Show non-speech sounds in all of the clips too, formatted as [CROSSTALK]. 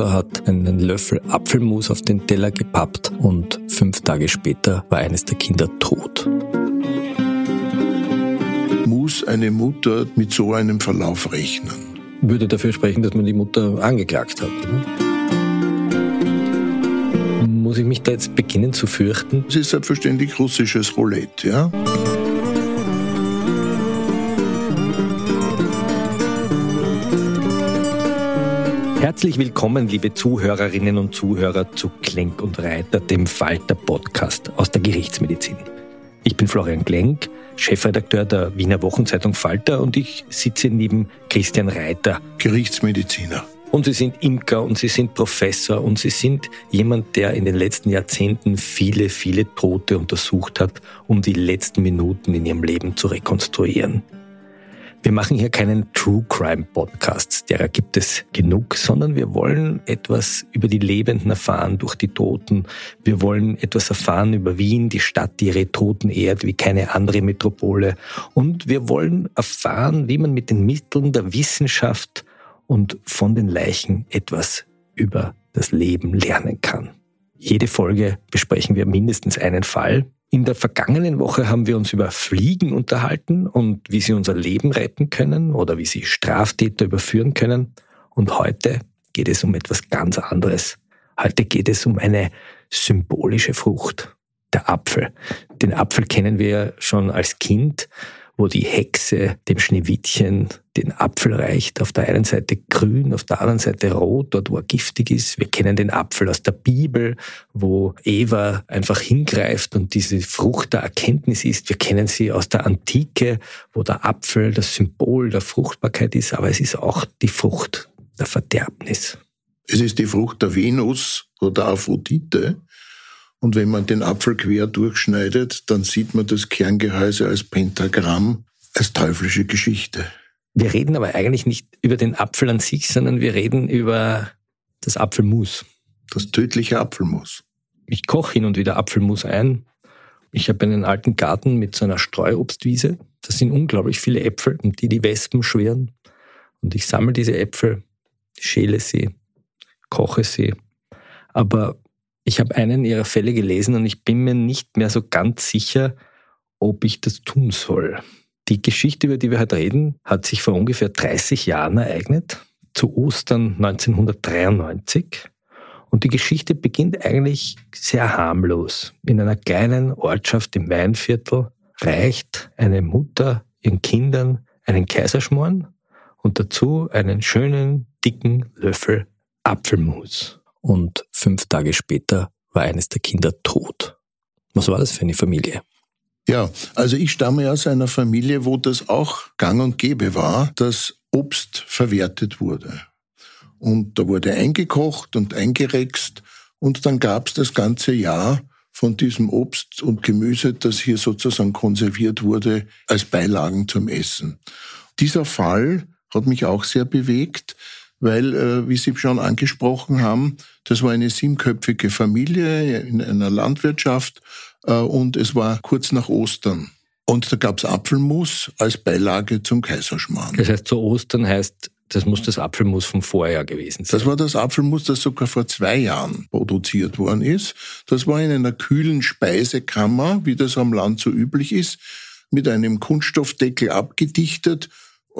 Mutter hat einen Löffel Apfelmus auf den Teller gepappt und fünf Tage später war eines der Kinder tot. Muss eine Mutter mit so einem Verlauf rechnen? Würde dafür sprechen, dass man die Mutter angeklagt hat. Muss ich mich da jetzt beginnen zu fürchten? Es ist selbstverständlich russisches Roulette, ja? Herzlich willkommen, liebe Zuhörerinnen und Zuhörer zu Klenk und Reiter, dem Falter Podcast aus der Gerichtsmedizin. Ich bin Florian Klenk, Chefredakteur der Wiener Wochenzeitung Falter und ich sitze neben Christian Reiter, Gerichtsmediziner. Und Sie sind Imker und Sie sind Professor und Sie sind jemand, der in den letzten Jahrzehnten viele, viele Tote untersucht hat, um die letzten Minuten in ihrem Leben zu rekonstruieren. Wir machen hier keinen True Crime Podcast, derer gibt es genug, sondern wir wollen etwas über die Lebenden erfahren durch die Toten. Wir wollen etwas erfahren über Wien, die Stadt, die ihre Toten ehrt wie keine andere Metropole. Und wir wollen erfahren, wie man mit den Mitteln der Wissenschaft und von den Leichen etwas über das Leben lernen kann. Jede Folge besprechen wir mindestens einen Fall. In der vergangenen Woche haben wir uns über Fliegen unterhalten und wie sie unser Leben retten können oder wie sie Straftäter überführen können. Und heute geht es um etwas ganz anderes. Heute geht es um eine symbolische Frucht, der Apfel. Den Apfel kennen wir schon als Kind wo die Hexe dem Schneewittchen den Apfel reicht. Auf der einen Seite grün, auf der anderen Seite rot, dort wo er giftig ist. Wir kennen den Apfel aus der Bibel, wo Eva einfach hingreift und diese Frucht der Erkenntnis ist. Wir kennen sie aus der Antike, wo der Apfel das Symbol der Fruchtbarkeit ist, aber es ist auch die Frucht der Verderbnis. Es ist die Frucht der Venus oder Aphrodite. Und wenn man den Apfel quer durchschneidet, dann sieht man das Kerngehäuse als Pentagramm, als teuflische Geschichte. Wir reden aber eigentlich nicht über den Apfel an sich, sondern wir reden über das Apfelmus. Das tödliche Apfelmus. Ich koche hin und wieder Apfelmus ein. Ich habe einen alten Garten mit so einer Streuobstwiese. Da sind unglaublich viele Äpfel, um die die Wespen schweren. Und ich sammle diese Äpfel, schäle sie, koche sie. Aber ich habe einen ihrer Fälle gelesen und ich bin mir nicht mehr so ganz sicher, ob ich das tun soll. Die Geschichte, über die wir heute reden, hat sich vor ungefähr 30 Jahren ereignet, zu Ostern 1993. Und die Geschichte beginnt eigentlich sehr harmlos. In einer kleinen Ortschaft im Weinviertel reicht eine Mutter ihren Kindern einen Kaiserschmarrn und dazu einen schönen, dicken Löffel Apfelmus und fünf Tage später war eines der Kinder tot. Was war das für eine Familie? Ja, also ich stamme aus einer Familie, wo das auch gang und gäbe war, dass Obst verwertet wurde. Und da wurde eingekocht und eingerext und dann gab es das ganze Jahr von diesem Obst und Gemüse, das hier sozusagen konserviert wurde, als Beilagen zum Essen. Dieser Fall hat mich auch sehr bewegt, weil, äh, wie Sie schon angesprochen haben, das war eine siebenköpfige Familie in einer Landwirtschaft äh, und es war kurz nach Ostern. Und da gab's Apfelmus als Beilage zum Kaiserschmarrn. Das heißt, zu Ostern heißt, das muss das Apfelmus vom Vorjahr gewesen sein. Das war das Apfelmus, das sogar vor zwei Jahren produziert worden ist. Das war in einer kühlen Speisekammer, wie das am Land so üblich ist, mit einem Kunststoffdeckel abgedichtet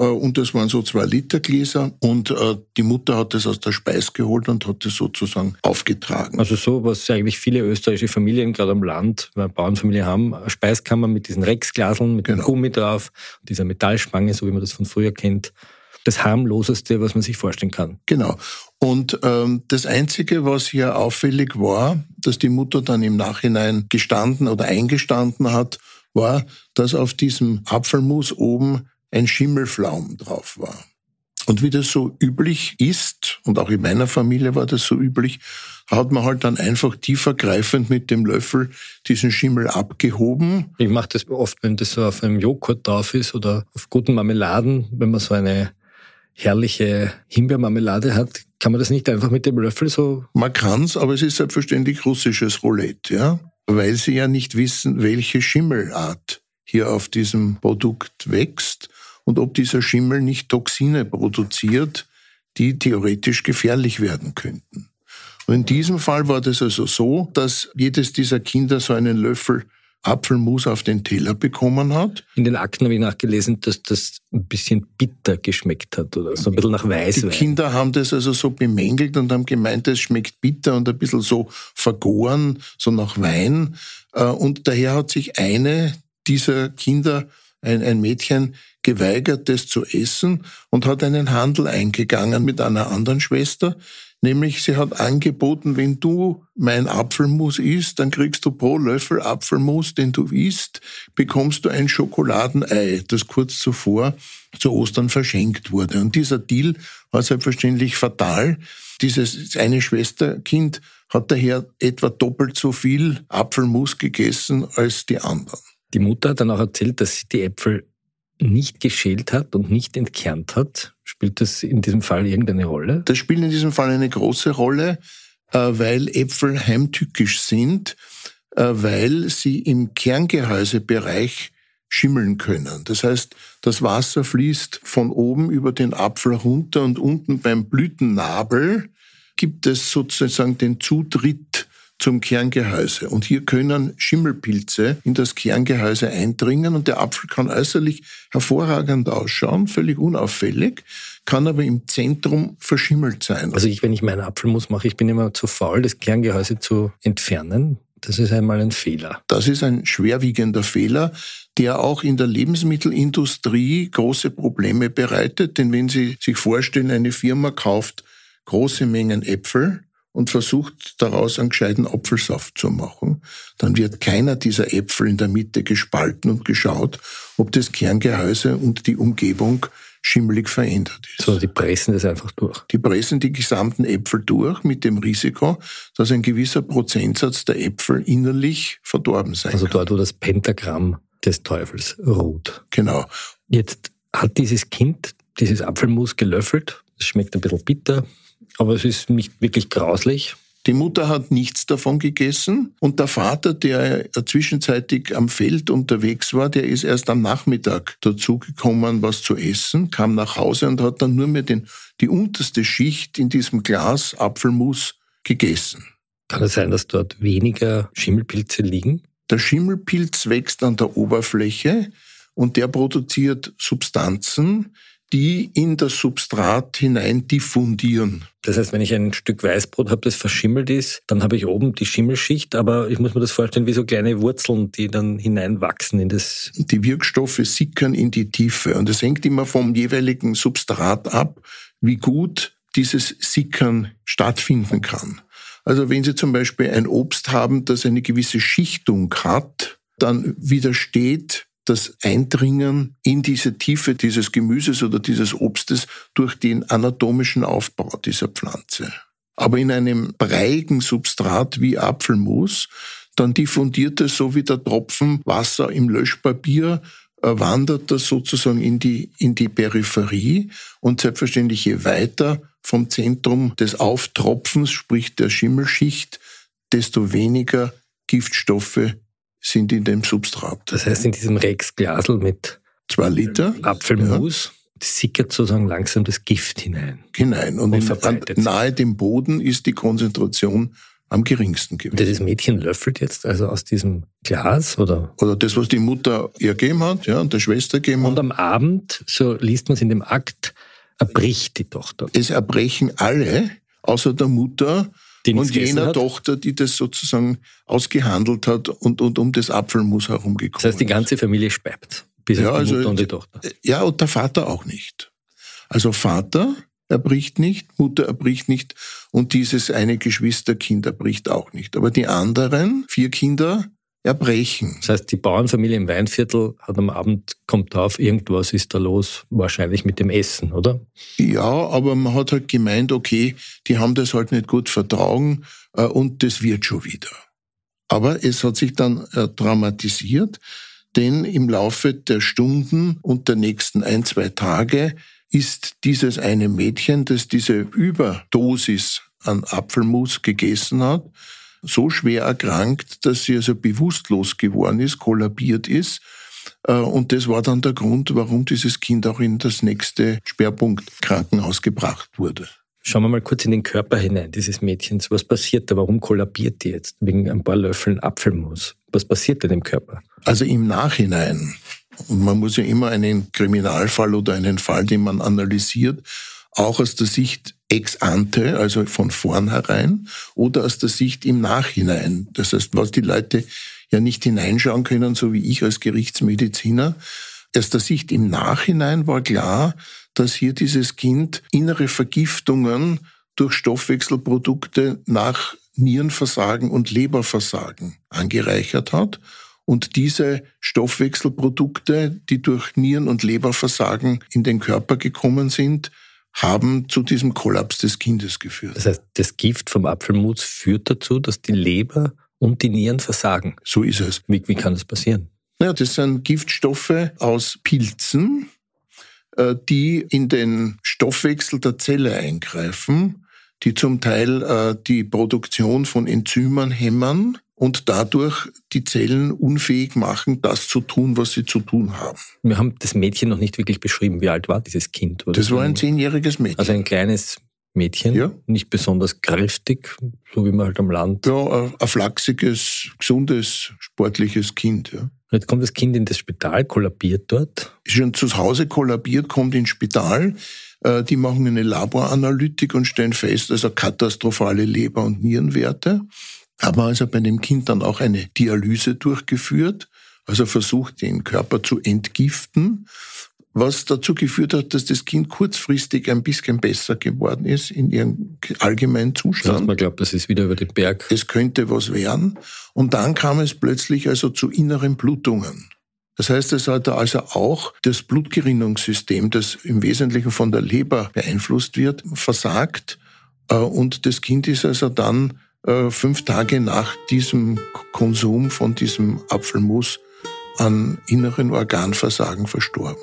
und das waren so zwei Liter Gläser und äh, die Mutter hat das aus der Speis geholt und hat das sozusagen aufgetragen. Also so, was eigentlich viele österreichische Familien gerade am Land, weil Bauernfamilien haben, eine Speiskammer mit diesen Rexglaseln, mit genau. dem Gummi drauf, dieser Metallspange, so wie man das von früher kennt. Das harmloseste, was man sich vorstellen kann. Genau. Und ähm, das Einzige, was hier auffällig war, dass die Mutter dann im Nachhinein gestanden oder eingestanden hat, war, dass auf diesem Apfelmus oben ein Schimmelflaum drauf war. Und wie das so üblich ist, und auch in meiner Familie war das so üblich, hat man halt dann einfach tiefergreifend mit dem Löffel diesen Schimmel abgehoben. Ich mache das oft, wenn das so auf einem Joghurt drauf ist oder auf guten Marmeladen, wenn man so eine herrliche Himbeermarmelade hat, kann man das nicht einfach mit dem Löffel so? Man kann's, aber es ist selbstverständlich russisches Roulette, ja, weil sie ja nicht wissen, welche Schimmelart hier auf diesem Produkt wächst und ob dieser Schimmel nicht Toxine produziert, die theoretisch gefährlich werden könnten. Und in diesem Fall war das also so, dass jedes dieser Kinder so einen Löffel Apfelmus auf den Teller bekommen hat. In den Akten habe ich nachgelesen, dass das ein bisschen bitter geschmeckt hat oder so ein bisschen nach Weißwein. Die Kinder haben das also so bemängelt und haben gemeint, es schmeckt bitter und ein bisschen so vergoren, so nach Wein. Äh, und daher hat sich eine dieser Kinder, ein, ein Mädchen, geweigert, das zu essen und hat einen Handel eingegangen mit einer anderen Schwester, Nämlich, sie hat angeboten, wenn du mein Apfelmus isst, dann kriegst du pro Löffel Apfelmus, den du isst, bekommst du ein Schokoladenei, das kurz zuvor zu Ostern verschenkt wurde. Und dieser Deal war selbstverständlich fatal. Dieses eine Schwesterkind hat daher etwa doppelt so viel Apfelmus gegessen als die anderen. Die Mutter hat dann auch erzählt, dass sie die Äpfel nicht geschält hat und nicht entkernt hat. Spielt das in diesem Fall irgendeine Rolle? Das spielt in diesem Fall eine große Rolle, äh, weil Äpfel heimtückisch sind, äh, weil sie im Kerngehäusebereich schimmeln können. Das heißt, das Wasser fließt von oben über den Apfel runter und unten beim Blütennabel gibt es sozusagen den Zutritt zum Kerngehäuse. Und hier können Schimmelpilze in das Kerngehäuse eindringen und der Apfel kann äußerlich hervorragend ausschauen, völlig unauffällig, kann aber im Zentrum verschimmelt sein. Also ich, wenn ich meinen Apfelmus mache, ich bin immer zu faul, das Kerngehäuse zu entfernen. Das ist einmal ein Fehler. Das ist ein schwerwiegender Fehler, der auch in der Lebensmittelindustrie große Probleme bereitet. Denn wenn Sie sich vorstellen, eine Firma kauft große Mengen Äpfel, und versucht daraus einen gescheiten Apfelsaft zu machen, dann wird keiner dieser Äpfel in der Mitte gespalten und geschaut, ob das Kerngehäuse und die Umgebung schimmelig verändert ist. So, die pressen das einfach durch. Die pressen die gesamten Äpfel durch mit dem Risiko, dass ein gewisser Prozentsatz der Äpfel innerlich verdorben sein also kann. Also dort, wo das Pentagramm des Teufels ruht. Genau. Jetzt hat dieses Kind dieses Apfelmus gelöffelt. Es schmeckt ein bisschen bitter, aber es ist nicht wirklich grauslich. Die Mutter hat nichts davon gegessen und der Vater, der zwischenzeitig am Feld unterwegs war, der ist erst am Nachmittag dazugekommen, was zu essen, kam nach Hause und hat dann nur mehr den, die unterste Schicht in diesem Glas Apfelmus gegessen. Kann es sein, dass dort weniger Schimmelpilze liegen? Der Schimmelpilz wächst an der Oberfläche und der produziert Substanzen, die in das Substrat hinein diffundieren. Das heißt, wenn ich ein Stück Weißbrot habe, das verschimmelt ist, dann habe ich oben die Schimmelschicht, aber ich muss mir das vorstellen wie so kleine Wurzeln, die dann hineinwachsen in das. Die Wirkstoffe sickern in die Tiefe und es hängt immer vom jeweiligen Substrat ab, wie gut dieses Sickern stattfinden kann. Also wenn Sie zum Beispiel ein Obst haben, das eine gewisse Schichtung hat, dann widersteht das Eindringen in diese Tiefe dieses Gemüses oder dieses Obstes durch den anatomischen Aufbau dieser Pflanze. Aber in einem breiigen Substrat wie Apfelmus, dann diffundiert es so wie der Tropfen Wasser im Löschpapier, äh, wandert das sozusagen in die, in die Peripherie und selbstverständlich je weiter vom Zentrum des Auftropfens, sprich der Schimmelschicht, desto weniger Giftstoffe sind in dem Substrat. Das heißt, in diesem Rex-Glasel mit zwei Liter Apfelmus ja. sickert sozusagen langsam das Gift hinein. Hinein. Und, und an, nahe dem Boden ist die Konzentration am geringsten gewesen. Das Mädchen löffelt jetzt also aus diesem Glas oder? Oder das, was die Mutter ihr gegeben hat, ja, und der Schwester gegeben hat. Und am Abend, so liest man es in dem Akt, erbricht die Tochter. Es erbrechen alle, außer der Mutter, und jener hat. Tochter, die das sozusagen ausgehandelt hat und, und um das Apfelmus herumgekommen ist. Das heißt, die ganze Familie speibt, bis ja, auf die also, Mutter und die Tochter. Ja, und der Vater auch nicht. Also Vater erbricht nicht, Mutter erbricht nicht und dieses eine Geschwisterkind erbricht auch nicht. Aber die anderen vier Kinder erbrechen. Das heißt, die Bauernfamilie im Weinviertel hat am Abend, kommt auf, irgendwas ist da los, wahrscheinlich mit dem Essen, oder? Ja, aber man hat halt gemeint, okay, die haben das halt nicht gut vertragen äh, und das wird schon wieder. Aber es hat sich dann äh, dramatisiert, denn im Laufe der Stunden und der nächsten ein, zwei Tage ist dieses eine Mädchen, das diese Überdosis an Apfelmus gegessen hat, so schwer erkrankt, dass sie also bewusstlos geworden ist, kollabiert ist. Äh, und das war dann der Grund, warum dieses Kind auch in das nächste Schwerpunktkrankenhaus gebracht wurde. Schauen wir mal kurz in den Körper hinein dieses Mädchens. Was passiert da? Warum kollabiert die jetzt wegen ein paar Löffeln Apfelmus? Was passiert denn im Körper? Also im Nachhinein, und man muss ja immer einen Kriminalfall oder einen Fall, den man analysiert, auch aus der Sicht ex ante, also von vornherein, oder aus der Sicht im Nachhinein. Das heißt, was die Leute ja nicht hineinschauen können, so wie ich als Gerichtsmediziner. Aus der Sicht im Nachhinein war klar, dass hier dieses Kind innere Vergiftungen durch Stoffwechselprodukte nach Nierenversagen und Leberversagen angereichert hat. Und diese Stoffwechselprodukte, die durch Nieren- und Leberversagen in den Körper gekommen sind, haben zu diesem Kollaps des Kindes geführt. Das heißt, das Gift vom Apfelmus führt dazu, dass die Leber und die Nieren versagen. So ist es. Wie, wie kann das passieren? Naja, das sind Giftstoffe aus Pilzen, äh, die in den Stoffwechsel der Zelle eingreifen, die zum Teil äh, die Produktion von Enzymen hämmern und dadurch die Zellen unfähig machen, das zu tun, was sie zu tun haben. Wir haben das Mädchen noch nicht wirklich beschrieben. Wie alt war dieses Kind? Oder das war ein zehnjähriges Mädchen. Also ein kleines Mädchen, ja. nicht besonders kräftig, so wie man halt am Land. Ja, ein flachsiges, gesundes, sportliches Kind. Ja. Jetzt kommt das Kind in das Spital, kollabiert dort. Ist schon zu Hause kollabiert, kommt ins Spital. Äh, die machen eine Laboranalytik und stellen fest, also katastrophale Leber- und Nierenwerte. Haben also bei dem Kind dann auch eine Dialyse durchgeführt, also versucht, den Körper zu entgiften was dazu geführt hat, dass das Kind kurzfristig ein bisschen besser geworden ist in ihrem allgemeinen Zustand. Dass man glaubt, das ist wieder über den Berg. Es könnte was werden. Und dann kam es plötzlich also zu inneren Blutungen. Das heißt, es hat also auch das Blutgerinnungssystem, das im Wesentlichen von der Leber beeinflusst wird, versagt. Äh, und das Kind ist also dann fünf Tage nach diesem Konsum von diesem Apfelmus an inneren Organversagen verstorben.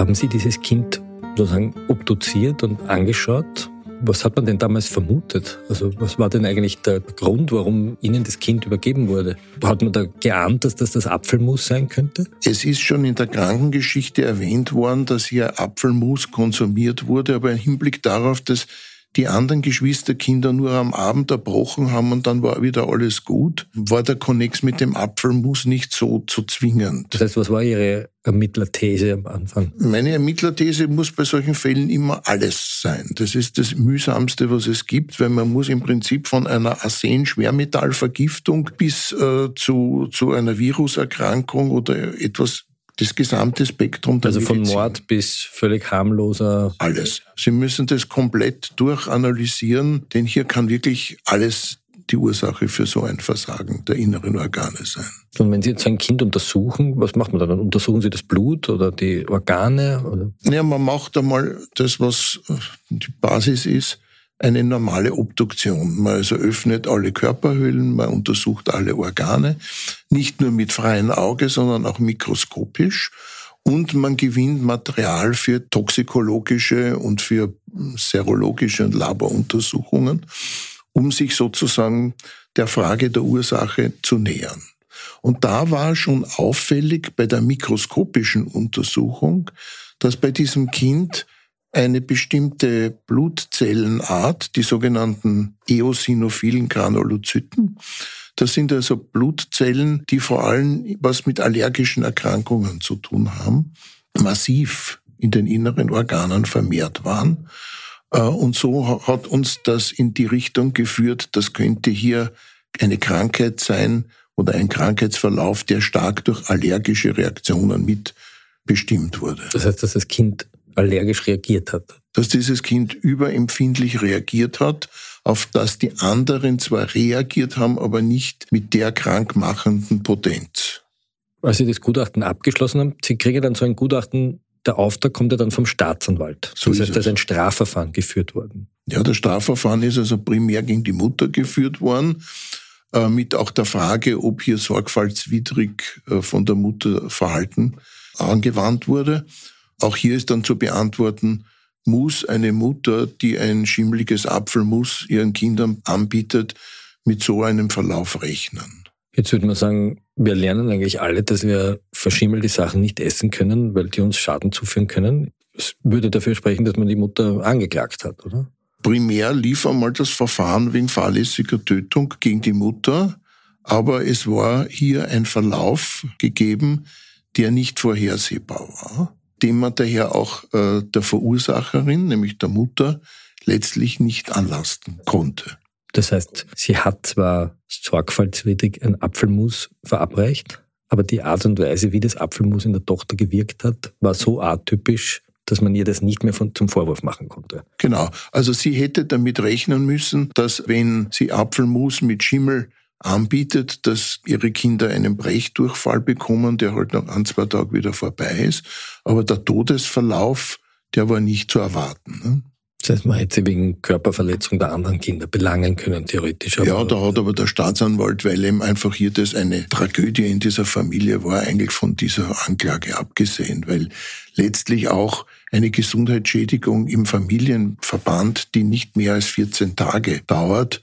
Haben Sie dieses Kind sozusagen obduziert und angeschaut? Was hat man denn damals vermutet? Also was war denn eigentlich der Grund, warum Ihnen das Kind übergeben wurde? Hat man da geahnt, dass das das Apfelmus sein könnte? Es ist schon in der Krankengeschichte erwähnt worden, dass hier Apfelmus konsumiert wurde, aber im Hinblick darauf, dass die anderen Geschwisterkinder nur am Abend erbrochen haben und dann war wieder alles gut, war der Konnex mit dem Apfelmus nicht so zu zwingend. Das heißt, was war Ihre Ermittlerthese am Anfang? Meine Ermittlerthese muss bei solchen Fällen immer alles sein. Das ist das mühsamste, was es gibt, weil man muss im Prinzip von einer Arsen-Schwermetallvergiftung bis äh, zu, zu einer Viruserkrankung oder etwas das gesamte Spektrum der Also von Medizin. Mord bis völlig harmloser. Alles. Sie müssen das komplett durchanalysieren, denn hier kann wirklich alles die Ursache für so ein Versagen der inneren Organe sein. Und wenn Sie jetzt ein Kind untersuchen, was macht man dann? Untersuchen Sie das Blut oder die Organe? Oder? Ja, man macht einmal das, was die Basis ist eine normale Obduktion. Man also öffnet alle Körperhöhlen, man untersucht alle Organe, nicht nur mit freiem Auge, sondern auch mikroskopisch. Und man gewinnt Material für toxikologische und für serologische und Laboruntersuchungen, um sich sozusagen der Frage der Ursache zu nähern. Und da war schon auffällig bei der mikroskopischen Untersuchung, dass bei diesem Kind eine bestimmte Blutzellenart, die sogenannten eosinophilen Granulozyten. Das sind also Blutzellen, die vor allem was mit allergischen Erkrankungen zu tun haben, massiv in den inneren Organen vermehrt waren. Äh, und so hat uns das in die Richtung geführt, das könnte hier eine Krankheit sein oder ein Krankheitsverlauf, der stark durch allergische Reaktionen mit bestimmt wurde. Das heißt, dass das Kind allergisch reagiert hat. Dass dieses Kind überempfindlich reagiert hat, auf das die anderen zwar reagiert haben, aber nicht mit der krankmachenden Potenz. Als Sie das Gutachten abgeschlossen haben, Sie kriegen dann so ein Gutachten, der Auftrag kommt ja dann vom Staatsanwalt. So das heißt, da ist ein Strafverfahren geführt worden. Ja, das Strafverfahren ist also primär gegen die Mutter geführt worden, äh, mit auch der Frage, ob hier sorgfaltswidrig äh, von der Mutter Verhalten angewandt wurde. Auch hier ist dann zu beantworten, muss eine Mutter, die ein schimmliges Apfelmus ihren Kindern anbietet, mit so einem Verlauf rechnen? Jetzt würde man sagen, wir lernen eigentlich alle, dass wir verschimmelte Sachen nicht essen können, weil die uns Schaden zuführen können. Es würde dafür sprechen, dass man die Mutter angeklagt hat, oder? Primär lief einmal das Verfahren wegen fahrlässiger Tötung gegen die Mutter, aber es war hier ein Verlauf gegeben, der nicht vorhersehbar war dem man daher auch äh, der Verursacherin, nämlich der Mutter, letztlich nicht anlasten konnte. Das heißt, sie hat zwar sorgfaltswidrig ein Apfelmus verabreicht, aber die Art und Weise, wie das Apfelmus in der Tochter gewirkt hat, war so atypisch, dass man ihr das nicht mehr von, zum Vorwurf machen konnte. Genau. Also sie hätte damit rechnen müssen, dass wenn sie Apfelmus mit Schimmel anbietet, dass ihre Kinder einen Brechdurchfall bekommen, der halt nach ein, zwei Tagen wieder vorbei ist. Aber der Todesverlauf, der war nicht zu erwarten. Ne? Das heißt, man hätte sie wegen Körperverletzung der anderen Kinder belangen können, theoretisch. ja, da hat aber der Staatsanwalt, weil eben einfach hier das eine Tragödie in dieser Familie war, eigentlich von dieser Anklage abgesehen, weil letztlich auch eine Gesundheitsschädigung im Familienverband, die nicht mehr als 14 Tage dauert,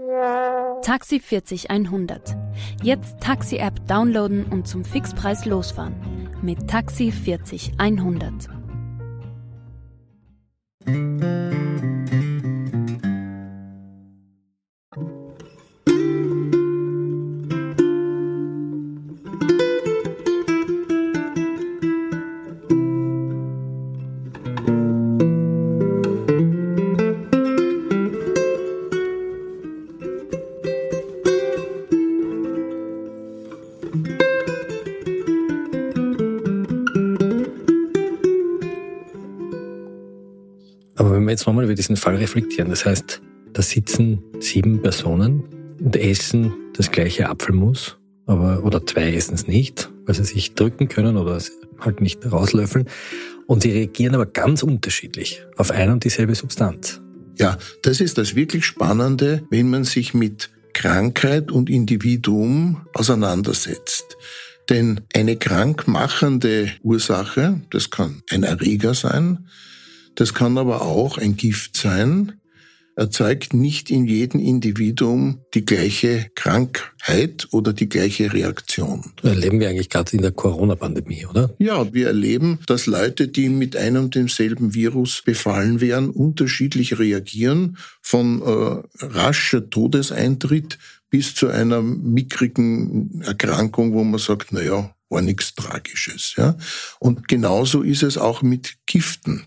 Taxi 40100. Jetzt Taxi-App downloaden und zum Fixpreis losfahren. Mit Taxi 40100. nochmal über diesen Fall reflektieren. Das heißt, da sitzen sieben Personen und essen das gleiche Apfelmus, aber, oder zwei essen es nicht, weil sie sich drücken können oder halt nicht rauslöffeln. Und sie reagieren aber ganz unterschiedlich auf ein und dieselbe Substanz. Ja, das ist das wirklich Spannende, wenn man sich mit Krankheit und Individuum auseinandersetzt. Denn eine krankmachende Ursache, das kann ein Erreger sein, das kann aber auch ein Gift sein, erzeugt nicht in jedem Individuum die gleiche Krankheit oder die gleiche Reaktion. Das erleben wir eigentlich gerade in der Corona-Pandemie, oder? Ja, wir erleben, dass Leute, die mit einem und demselben Virus befallen werden, unterschiedlich reagieren, von äh, rascher Todeseintritt bis zu einer mickrigen Erkrankung, wo man sagt, na ja, war nichts Tragisches. Ja? Und genauso ist es auch mit Giften.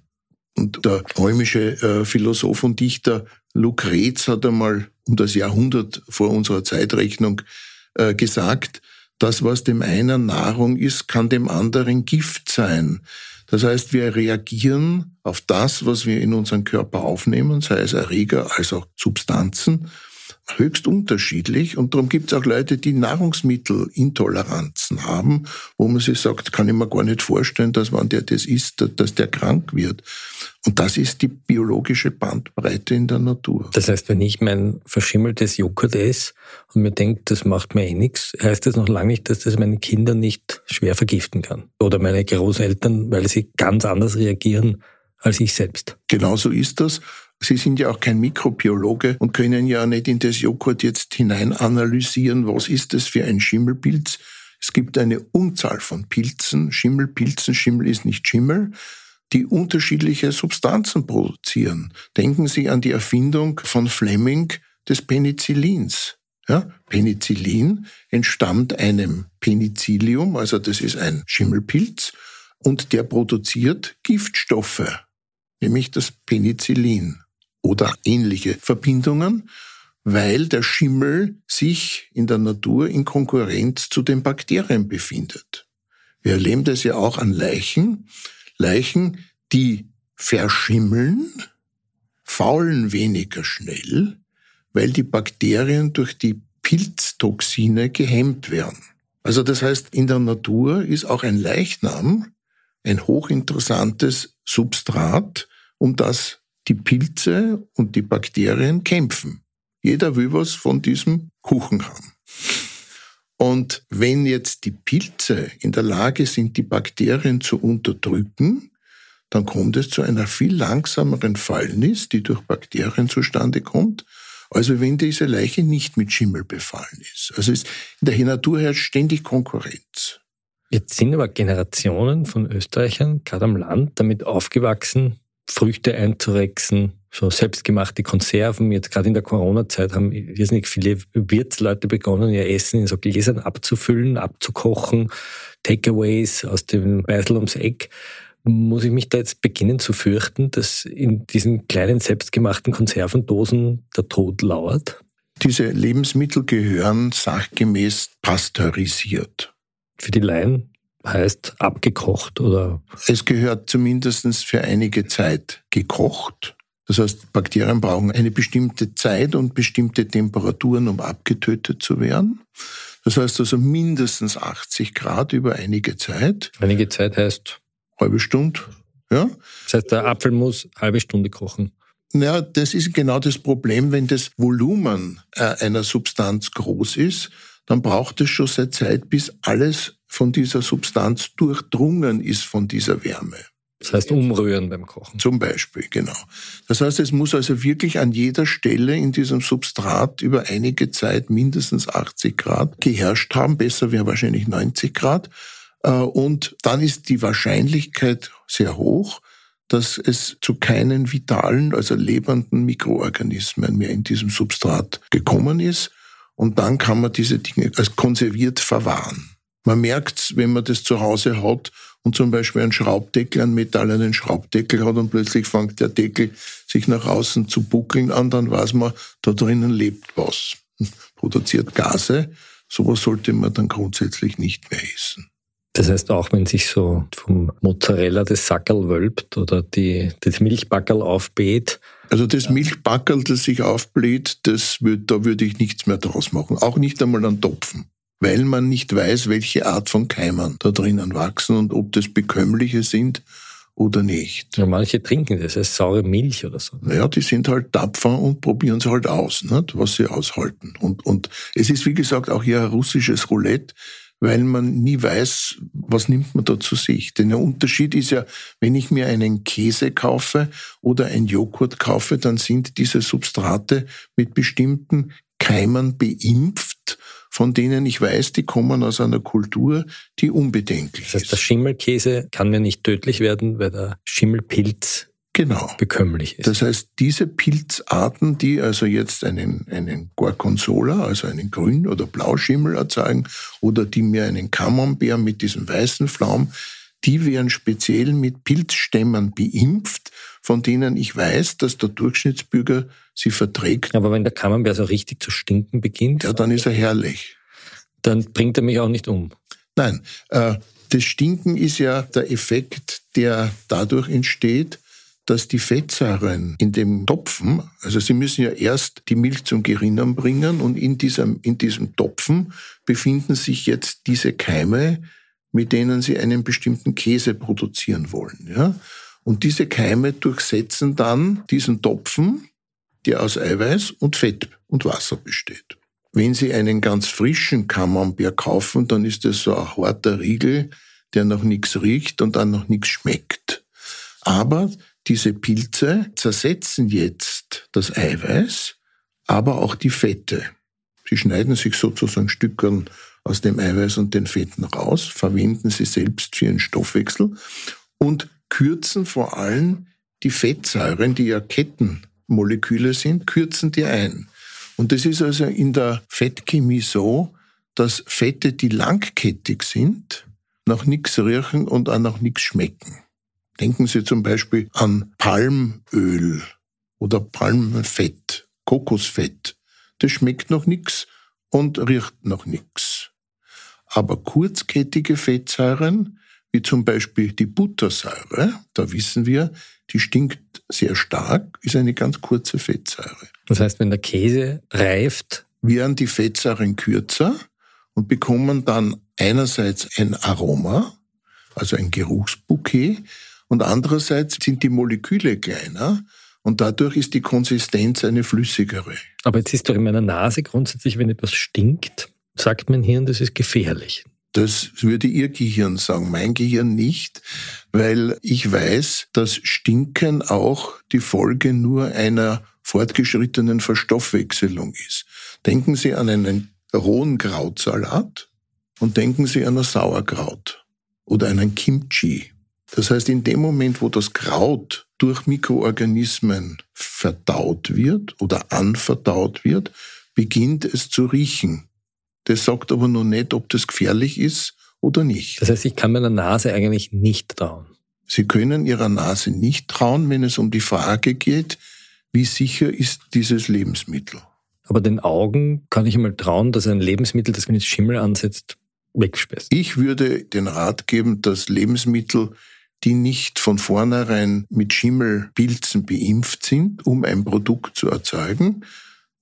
Und der römische äh, Philosoph und Dichter Lucrez hat einmal um das Jahrhundert vor unserer Zeitrechnung äh, gesagt, das, was dem einen Nahrung ist, kann dem anderen Gift sein. Das heißt, wir reagieren auf das, was wir in unseren Körper aufnehmen, sei es Erreger als auch Substanzen, höchst unterschiedlich und darum gibt es auch Leute, die Nahrungsmittelintoleranzen haben, wo man sich sagt, kann ich mir gar nicht vorstellen, dass wenn der das isst, dass der krank wird. Und das ist die biologische Bandbreite in der Natur. Das heißt, wenn ich mein verschimmeltes Joghurt esse und mir denke, das macht mir eh nichts, heißt das noch lange nicht, dass das meine Kinder nicht schwer vergiften kann. Oder meine Großeltern, weil sie ganz anders reagieren als ich selbst. Genauso ist das. Sie sind ja auch kein Mikrobiologe und können ja nicht in das Joghurt jetzt hinein analysieren, was ist das für ein Schimmelpilz. Es gibt eine Unzahl von Pilzen, Schimmelpilzen, Schimmel ist nicht Schimmel, die unterschiedliche Substanzen produzieren. Denken Sie an die Erfindung von Fleming des Penicillins. Ja, Penicillin entstammt einem Penicillium, also das ist ein Schimmelpilz, und der produziert Giftstoffe, nämlich das Penicillin oder ähnliche Verbindungen, weil der Schimmel sich in der Natur in Konkurrenz zu den Bakterien befindet. Wir erleben das ja auch an Leichen. Leichen, die verschimmeln, faulen weniger schnell, weil die Bakterien durch die Pilztoxine gehemmt werden. Also das heißt, in der Natur ist auch ein Leichnam ein hochinteressantes Substrat, um das die Pilze und die Bakterien kämpfen. Jeder will was von diesem Kuchen haben. Und wenn jetzt die Pilze in der Lage sind, die Bakterien zu unterdrücken, dann kommt es zu einer viel langsameren Fallnis, die durch Bakterien zustande kommt, als wenn diese Leiche nicht mit Schimmel befallen ist. Also in der Natur herrscht ständig Konkurrenz. Jetzt sind aber Generationen von Österreichern, gerade am Land, damit aufgewachsen, Früchte einzuwechseln, so selbstgemachte Konserven. Jetzt gerade in der Corona-Zeit haben irrsinnig viele Wirtsleute begonnen, ihr Essen in so Gläsern abzufüllen, abzukochen, Takeaways aus dem Beisel ums Eck. Muss ich mich da jetzt beginnen zu fürchten, dass in diesen kleinen selbstgemachten Konservendosen der Tod lauert? Diese Lebensmittel gehören sachgemäß pasteurisiert. Für die Laien heißt abgekocht oder? Es gehört zumindest für einige Zeit gekocht. Das heißt, Bakterien brauchen eine bestimmte Zeit und bestimmte Temperaturen, um abgetötet zu werden. Das heißt also mindestens 80 Grad über einige Zeit. Einige Zeit heißt? Halbe Stunde, ja. Das heißt, der Apfel muss halbe Stunde kochen. Ja, das ist genau das Problem, wenn das Volumen äh, einer Substanz groß ist, dann braucht es schon seit Zeit, bis alles von dieser Substanz durchdrungen ist von dieser Wärme. Das heißt umrühren beim Kochen. Zum Beispiel, genau. Das heißt, es muss also wirklich an jeder Stelle in diesem Substrat über einige Zeit mindestens 80 Grad geherrscht haben. Besser wäre wahrscheinlich 90 Grad. Äh, und dann ist die Wahrscheinlichkeit sehr hoch, dass es zu keinen vitalen, also lebenden Mikroorganismen mehr in diesem Substrat gekommen ist. Und dann kann man diese Dinge als konserviert verwahren. Man merkt's, wenn man das zu Hause hat und zum Beispiel einen Schraubdeckel, einen metallenen Schraubdeckel hat und plötzlich fängt der Deckel sich nach außen zu buckeln an, dann weiß man, da drinnen lebt was, [LAUGHS] produziert Gase. Sowas sollte man dann grundsätzlich nicht mehr essen. Das heißt, auch wenn sich so vom Mozzarella das Sackerl wölbt oder die, das Milchbackerl aufbläht. Also das Milchbackerl, das sich aufbläht, das da würde ich nichts mehr draus machen. Auch nicht einmal einen Topfen weil man nicht weiß, welche Art von Keimern da drinnen wachsen und ob das bekömmliche sind oder nicht. Ja, manche trinken das als saure Milch oder so. Naja, die sind halt tapfer und probieren es halt aus, nicht, was sie aushalten. Und, und es ist, wie gesagt, auch hier ein russisches Roulette, weil man nie weiß, was nimmt man da zu sich. Denn der Unterschied ist ja, wenn ich mir einen Käse kaufe oder ein Joghurt kaufe, dann sind diese Substrate mit bestimmten Keimern beimpft von denen ich weiß, die kommen aus einer Kultur, die unbedenklich ist. Das heißt, der Schimmelkäse kann mir nicht tödlich werden, weil der Schimmelpilz genau. bekömmlich ist. Das heißt, diese Pilzarten, die also jetzt einen, einen Gorgonzola, also einen Grün- oder Blauschimmel erzeugen, oder die mir einen Camembert mit diesem weißen Flaum, die werden speziell mit Pilzstämmen beimpft, von denen ich weiß, dass der Durchschnittsbürger sie verträgt. Aber wenn der Camembert so richtig zu stinken beginnt? Ja, dann ist er herrlich. dann bringt er mich auch nicht um. Nein, äh, das Stinken ist ja der Effekt, der dadurch entsteht, dass die Fettsäuren in dem Topfen, also Sie müssen ja erst die Milch zum Gerinnern bringen und in diesem, in diesem Topfen befinden sich jetzt diese Keime, mit denen Sie einen bestimmten Käse produzieren wollen. Ja? Und diese Keime durchsetzen dann diesen Topfen, der aus Eiweiß und Fett und Wasser besteht. Wenn Sie einen ganz frischen Camembert kaufen, dann ist das so ein harter Riegel, der noch nichts riecht und dann noch nichts schmeckt. Aber diese Pilze zersetzen jetzt das Eiweiß, aber auch die Fette. Sie schneiden sich sozusagen Stückern aus dem Eiweiß und den Fetten raus, verwenden sie selbst für ihren Stoffwechsel und kürzen vor allem die Fettsäuren, die ja Kettenmoleküle sind, kürzen die ein. Und das ist also in der Fettchemie so, dass Fette, die langkettig sind, nach nichts riechen und auch nach nichts schmecken. Denken Sie zum Beispiel an Palmöl oder Palmfett, Kokosfett. Das schmeckt noch nichts und riecht noch nichts. Aber kurzkettige Fettsäuren, wie zum Beispiel die Buttersäure, da wissen wir, die stinkt sehr stark, ist eine ganz kurze Fettsäure. Das heißt, wenn der Käse reift, werden die Fettsäuren kürzer und bekommen dann einerseits ein Aroma, also ein Geruchsbouquet, und andererseits sind die Moleküle kleiner und dadurch ist die Konsistenz eine flüssigere. Aber jetzt ist doch in meiner Nase grundsätzlich, wenn etwas stinkt, sagt mein Hirn, das ist gefährlich. Das würde Ihr Gehirn sagen, mein Gehirn nicht, weil ich weiß, dass Stinken auch die Folge nur einer fortgeschrittenen Verstoffwechselung ist. Denken Sie an einen rohen Krautsalat und denken Sie an ein Sauerkraut oder einen Kimchi das heißt, in dem Moment, wo das Kraut durch Mikroorganismen verdaut wird oder anverdaut wird, beginnt es zu riechen. Das sagt aber noch nicht, ob das gefährlich ist oder nicht. Das heißt, ich kann meiner Nase eigentlich nicht trauen. Sie können Ihrer Nase nicht trauen, wenn es um die Frage geht, wie sicher ist dieses Lebensmittel. Aber den Augen kann ich einmal trauen, dass ein Lebensmittel, das wenn es Schimmel ansetzt, wegspeist. Ich würde den Rat geben, dass Lebensmittel die nicht von vornherein mit Schimmelpilzen beimpft sind, um ein Produkt zu erzeugen,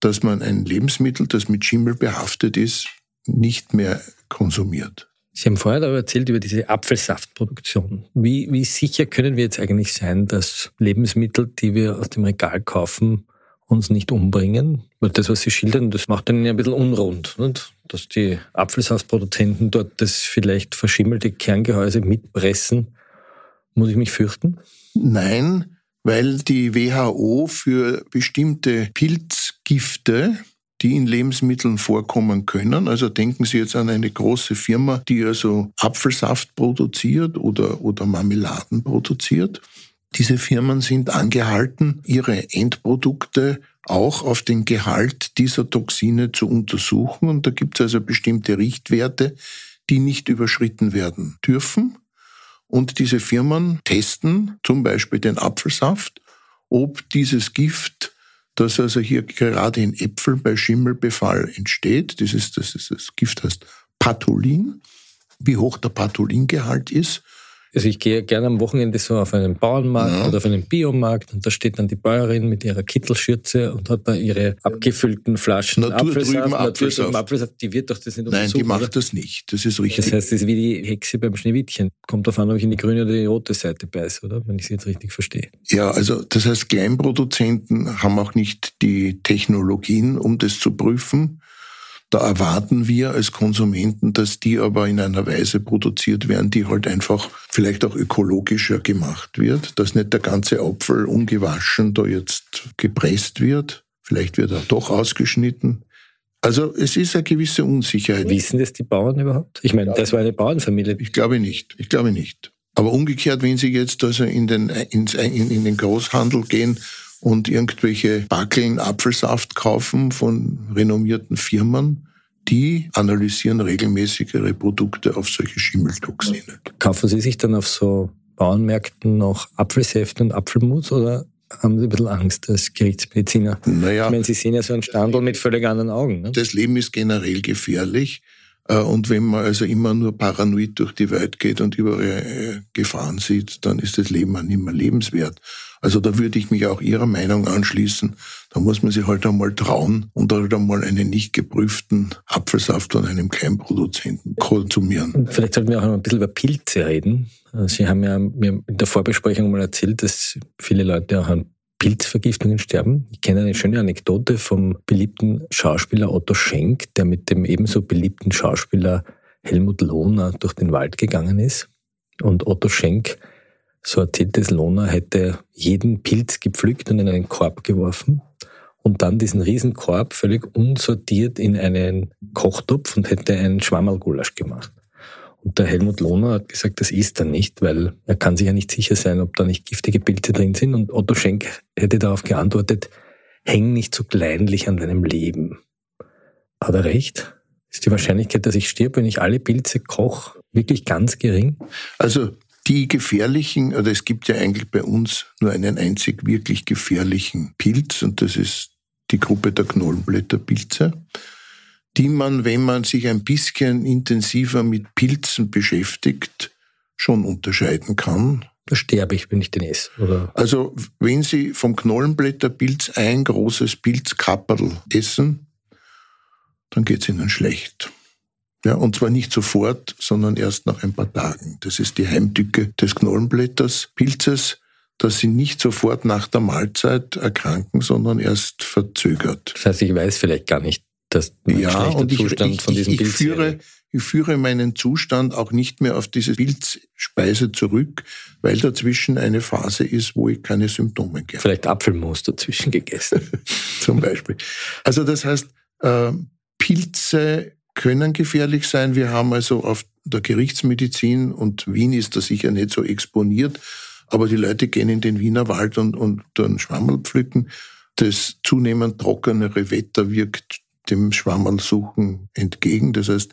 dass man ein Lebensmittel, das mit Schimmel behaftet ist, nicht mehr konsumiert. Sie haben vorher aber erzählt über diese Apfelsaftproduktion. Wie, wie sicher können wir jetzt eigentlich sein, dass Lebensmittel, die wir aus dem Regal kaufen, uns nicht umbringen? Weil das, was Sie schildern, das macht einen ja ein bisschen unrund. Nicht? Dass die Apfelsaftproduzenten dort das vielleicht verschimmelte Kerngehäuse mitpressen muss ich mich fürchten? Nein, weil die WHO für bestimmte Pilzgifte, die in Lebensmitteln vorkommen können, also denken Sie jetzt an eine große Firma, die also Apfelsaft produziert oder, oder Marmeladen produziert. Diese Firmen sind angehalten, ihre Endprodukte auch auf den Gehalt dieser Toxine zu untersuchen. Und da gibt es also bestimmte Richtwerte, die nicht überschritten werden dürfen. Und diese Firmen testen zum Beispiel den Apfelsaft, ob dieses Gift, das also hier gerade in Äpfeln bei Schimmelbefall entsteht, dieses, das, ist, das Gift heißt Patholin, wie hoch der Patholingehalt ist also ich gehe gerne am Wochenende so auf einen Bauernmarkt ja. oder auf einen Biomarkt und da steht dann die Bäuerin mit ihrer Kittelschürze und hat da ihre abgefüllten Flaschen Natur Apfelsaft, Apfelsaft. Die wird doch das nicht Nein, die macht oder? das nicht. Das ist richtig. Das heißt, das ist wie die Hexe beim Schneewittchen. Kommt davon, ob ich in die grüne oder die rote Seite beiße, oder? Wenn ich sie jetzt richtig verstehe. Ja, also das heißt, Kleinproduzenten haben auch nicht die Technologien, um das zu prüfen. Da erwarten wir als Konsumenten, dass die aber in einer Weise produziert werden, die halt einfach vielleicht auch ökologischer gemacht wird, dass nicht der ganze Apfel ungewaschen da jetzt gepresst wird. Vielleicht wird er doch ausgeschnitten. Also es ist eine gewisse Unsicherheit. Wissen das die Bauern überhaupt? Ich meine, das war eine Bauernfamilie. Ich glaube nicht. Ich glaube nicht. Aber umgekehrt, wenn Sie jetzt also in den, in, in den Großhandel gehen und irgendwelche Backeln Apfelsaft kaufen von renommierten Firmen, die analysieren regelmäßig ihre Produkte auf solche Schimmeltoxine. Kaufen Sie sich dann auf so Bauernmärkten noch Apfelsäfte und Apfelmus oder haben Sie ein bisschen Angst als Gerichtsmediziner? Naja. Ich meine, Sie sehen ja so einen Standel mit völlig anderen Augen. Ne? Das Leben ist generell gefährlich. Äh, und wenn man also immer nur paranoid durch die Welt geht und überall äh, Gefahren sieht, dann ist das Leben auch nicht mehr lebenswert. Also da würde ich mich auch Ihrer Meinung anschließen. Da muss man sich halt einmal trauen und halt einmal einen nicht geprüften Apfelsaft von einem Kleinproduzenten konsumieren. Vielleicht sollten wir auch noch ein bisschen über Pilze reden. Sie haben ja mir in der Vorbesprechung mal erzählt, dass viele Leute auch an Pilzvergiftungen sterben. Ich kenne eine schöne Anekdote vom beliebten Schauspieler Otto Schenk, der mit dem ebenso beliebten Schauspieler Helmut Lohner durch den Wald gegangen ist. Und Otto Schenk, so erzählt es Lohner, hätte jeden Pilz gepflückt und in einen Korb geworfen und dann diesen Riesenkorb völlig unsortiert in einen Kochtopf und hätte einen Schwammerlgulasch gemacht. Und der Helmut Lohner hat gesagt, das ist er nicht, weil er kann sich ja nicht sicher sein, ob da nicht giftige Pilze drin sind. Und Otto Schenk hätte darauf geantwortet, häng nicht so kleinlich an deinem Leben. Hat er recht? Ist die Wahrscheinlichkeit, dass ich stirb, wenn ich alle Pilze koche, wirklich ganz gering? Also die gefährlichen, oder es gibt ja eigentlich bei uns nur einen einzig wirklich gefährlichen Pilz und das ist die Gruppe der Knollenblätterpilze die man, wenn man sich ein bisschen intensiver mit Pilzen beschäftigt, schon unterscheiden kann. Da sterbe ich, wenn ich den esse, oder? Also, wenn Sie vom Knollenblätterpilz ein großes Pilzkapperl essen, dann geht es Ihnen schlecht. Ja, und zwar nicht sofort, sondern erst nach ein paar Tagen. Das ist die Heimtücke des Knollenblätters, Pilzes, dass sie nicht sofort nach der Mahlzeit erkranken, sondern erst verzögert. Das heißt, ich weiß vielleicht gar nicht, das ja, und ich, Zustand ich, von diesem ich, ich führe, ich führe meinen Zustand auch nicht mehr auf diese Pilzspeise zurück, weil dazwischen eine Phase ist, wo ich keine Symptome habe. Vielleicht Apfelmus dazwischen gegessen. [LAUGHS] Zum Beispiel. Also das heißt, äh, Pilze können gefährlich sein. Wir haben also auf der Gerichtsmedizin und Wien ist da sicher nicht so exponiert, aber die Leute gehen in den Wiener Wald und, und dann Schwammerl pflücken. Das zunehmend trockenere Wetter wirkt dem Schwammerlsuchen entgegen. Das heißt,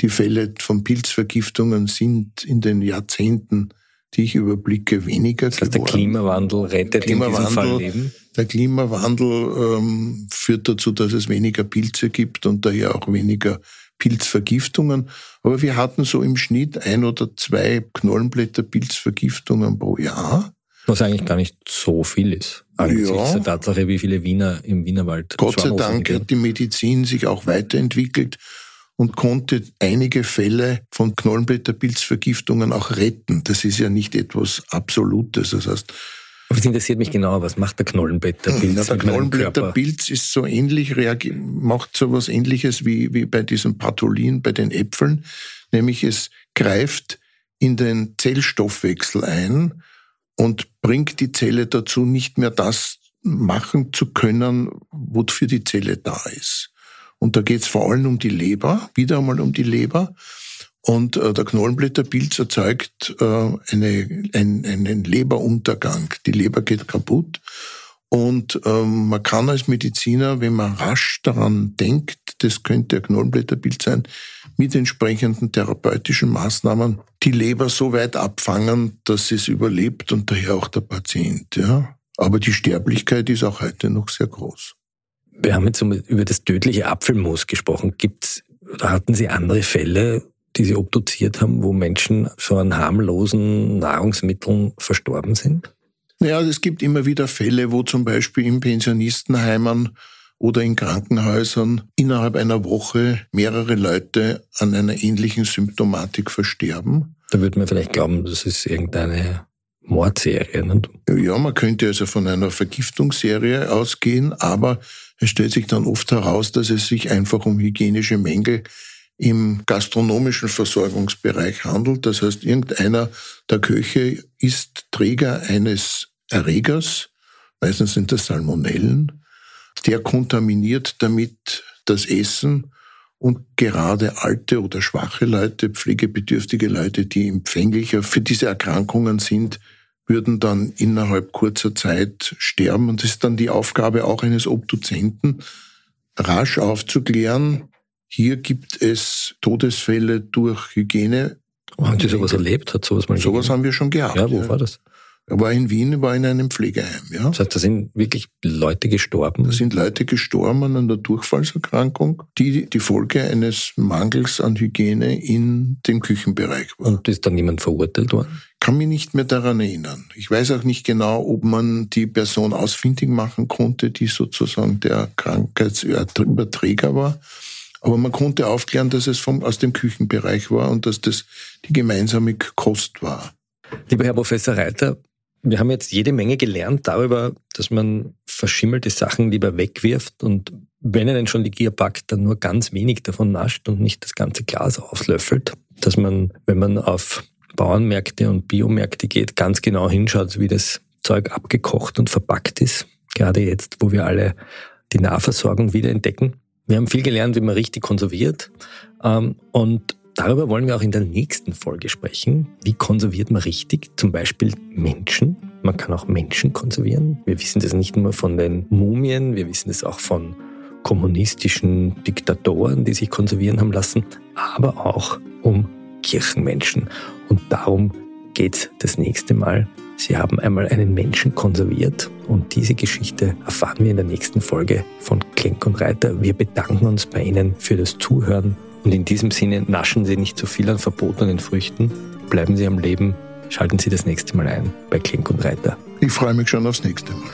die Fälle von Pilzvergiftungen sind in den Jahrzehnten, die ich überblicke, weniger das heißt, geworden. Der Klimawandel rettet Klimawandel, in diesem Fall Leben? Der Klimawandel ähm, führt dazu, dass es weniger Pilze gibt und daher auch weniger Pilzvergiftungen. Aber wir hatten so im Schnitt ein oder zwei Knollenblätter-Pilzvergiftungen pro Jahr. Was eigentlich gar nicht so viel ist. Angesichts ja. der Tatsache, wie viele Wiener im Wienerwald Gott sei Dank gehen. hat die Medizin sich auch weiterentwickelt und konnte einige Fälle von Knollenblätterpilzvergiftungen auch retten. Das ist ja nicht etwas Absolutes. Das heißt, aber es interessiert mich genauer, was macht der Knollenblätterpilz? Ja, der Knollenblätterpilz ist so ähnlich, macht so was ähnliches wie, wie bei diesem Patholin bei den Äpfeln, nämlich es greift in den Zellstoffwechsel ein und bringt die Zelle dazu, nicht mehr das machen zu können, wofür die Zelle da ist. Und da geht es vor allem um die Leber, wieder einmal um die Leber. Und äh, der Knollenblätterpilz erzeugt äh, eine, ein, einen Leberuntergang. Die Leber geht kaputt. Und ähm, man kann als Mediziner, wenn man rasch daran denkt, das könnte ein Knollenblätterbild sein, mit entsprechenden therapeutischen Maßnahmen die Leber so weit abfangen, dass es überlebt und daher auch der Patient. Ja. Aber die Sterblichkeit ist auch heute noch sehr groß. Wir haben jetzt über das tödliche Apfelmus gesprochen. Gibt's oder hatten Sie andere Fälle, die Sie obduziert haben, wo Menschen so an harmlosen Nahrungsmitteln verstorben sind? Ja, es gibt immer wieder Fälle, wo zum Beispiel in Pensionistenheimen oder in Krankenhäusern innerhalb einer Woche mehrere Leute an einer ähnlichen Symptomatik versterben. Da würde man vielleicht glauben, das ist irgendeine Mordserie. Nicht? Ja, man könnte also von einer Vergiftungsserie ausgehen, aber es stellt sich dann oft heraus, dass es sich einfach um hygienische Mängel im gastronomischen Versorgungsbereich handelt. Das heißt, irgendeiner der Köche ist Träger eines Erregers, meistens sind das Salmonellen, der kontaminiert damit das Essen und gerade alte oder schwache Leute, pflegebedürftige Leute, die empfänglicher für diese Erkrankungen sind, würden dann innerhalb kurzer Zeit sterben. Und es ist dann die Aufgabe auch eines Obduzenten, rasch aufzuklären, hier gibt es Todesfälle durch Hygiene. Haben Sie sowas erlebt? Hat sowas mal Sowas haben wir schon gehabt. Ja, wo ja. war das? Er war in Wien, war in einem Pflegeheim. Ja. Das heißt, da sind wirklich Leute gestorben? Da sind Leute gestorben an einer Durchfallserkrankung, die die Folge eines Mangels an Hygiene in dem Küchenbereich war. Und ist dann jemand verurteilt worden? kann mich nicht mehr daran erinnern. Ich weiß auch nicht genau, ob man die Person ausfindig machen konnte, die sozusagen der Krankheitsüberträger war. Aber man konnte aufklären, dass es vom, aus dem Küchenbereich war und dass das die gemeinsame Kost war. Lieber Herr Professor Reiter, wir haben jetzt jede Menge gelernt darüber, dass man verschimmelte Sachen lieber wegwirft und wenn er denn schon die Gier packt, dann nur ganz wenig davon nascht und nicht das ganze Glas auslöffelt. Dass man, wenn man auf Bauernmärkte und Biomärkte geht, ganz genau hinschaut, wie das Zeug abgekocht und verpackt ist. Gerade jetzt, wo wir alle die Nahversorgung wieder entdecken. Wir haben viel gelernt, wie man richtig konserviert. Ähm, und darüber wollen wir auch in der nächsten Folge sprechen. Wie konserviert man richtig? Zum Beispiel Menschen. Man kann auch Menschen konservieren. Wir wissen das nicht nur von den Mumien, wir wissen das auch von kommunistischen Diktatoren, die sich konservieren haben lassen, aber auch um Kirchenmenschen. Und darum geht das nächste Mal. Sie haben einmal einen Menschen konserviert und diese Geschichte erfahren wir in der nächsten Folge von Klenk und Reiter. Wir bedanken uns bei Ihnen für das Zuhören und in diesem Sinne naschen Sie nicht zu viel an verbotenen Früchten, bleiben Sie am Leben, schalten Sie das nächste Mal ein bei Klenk und Reiter. Ich freue mich schon aufs nächste Mal.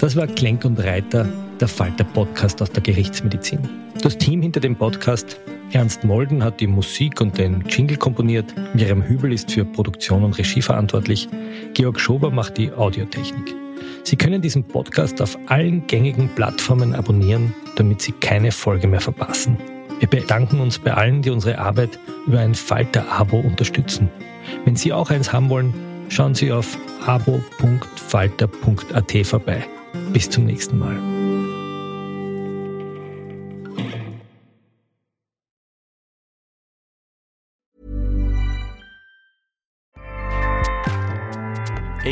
Das war Klenk und Reiter, der Falter Podcast aus der Gerichtsmedizin. Das Team hinter dem Podcast, Ernst Molden hat die Musik und den Jingle komponiert, Miriam Hübel ist für Produktion und Regie verantwortlich, Georg Schober macht die Audiotechnik. Sie können diesen Podcast auf allen gängigen Plattformen abonnieren, damit Sie keine Folge mehr verpassen. Wir bedanken uns bei allen, die unsere Arbeit über ein Falter-Abo unterstützen. Wenn Sie auch eins haben wollen, schauen Sie auf abo.falter.at vorbei. Bis zum nächsten Mal.